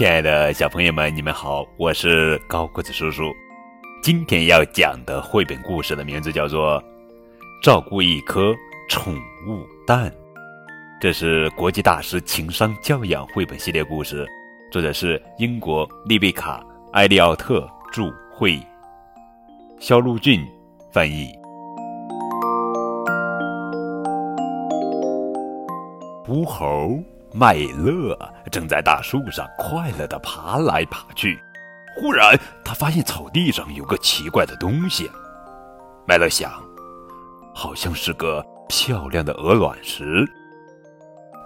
亲爱的小朋友们，你们好，我是高个子叔叔。今天要讲的绘本故事的名字叫做《照顾一颗宠物蛋》，这是国际大师情商教养绘本系列故事，作者是英国丽贝卡·埃利奥特著，绘，肖路俊翻译。狐猴。麦乐正在大树上快乐地爬来爬去，忽然他发现草地上有个奇怪的东西。麦乐想，好像是个漂亮的鹅卵石。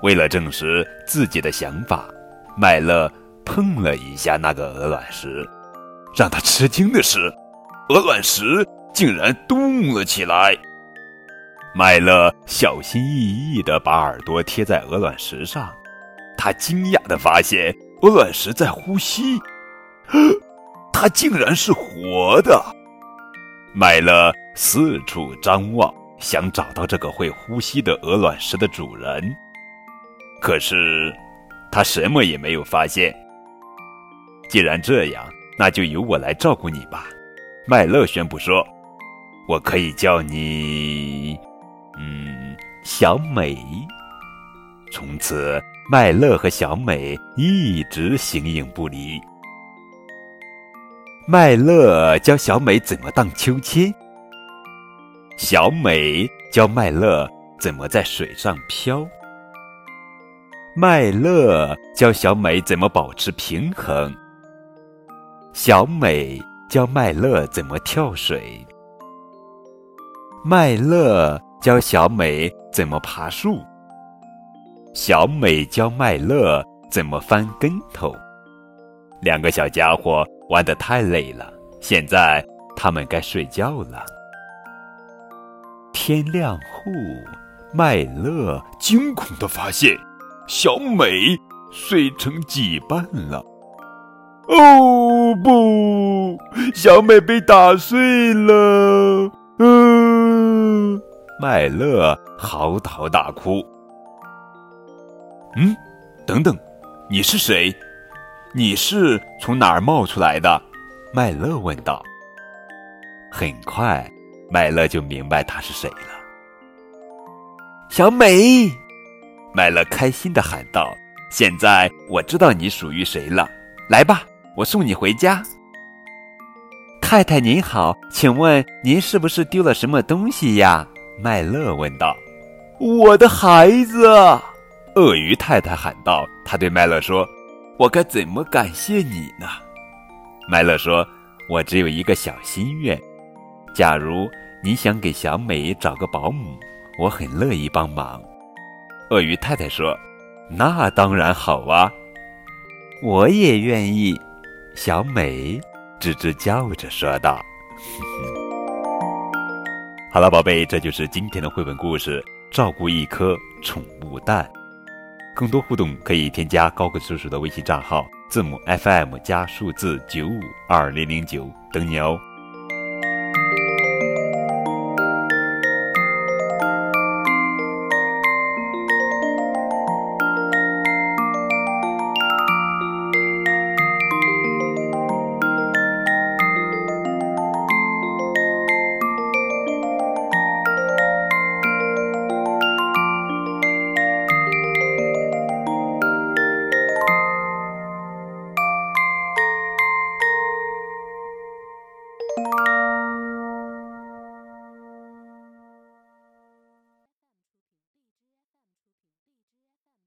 为了证实自己的想法，麦乐碰了一下那个鹅卵石，让他吃惊的是，鹅卵石竟然动了起来。麦乐小心翼翼地把耳朵贴在鹅卵石上，他惊讶地发现鹅卵石在呼吸，它竟然是活的。麦乐四处张望，想找到这个会呼吸的鹅卵石的主人，可是他什么也没有发现。既然这样，那就由我来照顾你吧，麦乐宣布说：“我可以叫你。”小美。从此，麦乐和小美一直形影不离。麦乐教小美怎么荡秋千，小美教麦乐怎么在水上漂。麦乐教小美怎么保持平衡，小美教麦乐怎么跳水。麦乐。教小美怎么爬树，小美教麦乐怎么翻跟头。两个小家伙玩得太累了，现在他们该睡觉了。天亮后，麦乐惊恐地发现，小美睡成几半了。哦不，小美被打碎了。嗯。麦乐嚎啕大哭。嗯，等等，你是谁？你是从哪儿冒出来的？麦乐问道。很快，麦乐就明白他是谁了。小美，麦乐开心的喊道：“现在我知道你属于谁了。来吧，我送你回家。”太太您好，请问您是不是丢了什么东西呀？麦乐问道：“我的孩子！”鳄鱼太太喊道。他对麦乐说：“我该怎么感谢你呢？”麦乐说：“我只有一个小心愿，假如你想给小美找个保姆，我很乐意帮忙。”鳄鱼太太说：“那当然好啊，我也愿意。”小美吱吱叫着说道。好了，宝贝，这就是今天的绘本故事。照顾一颗宠物蛋，更多互动可以添加高个叔叔的微信账号，字母 FM 加数字九五二零零九，等你哦。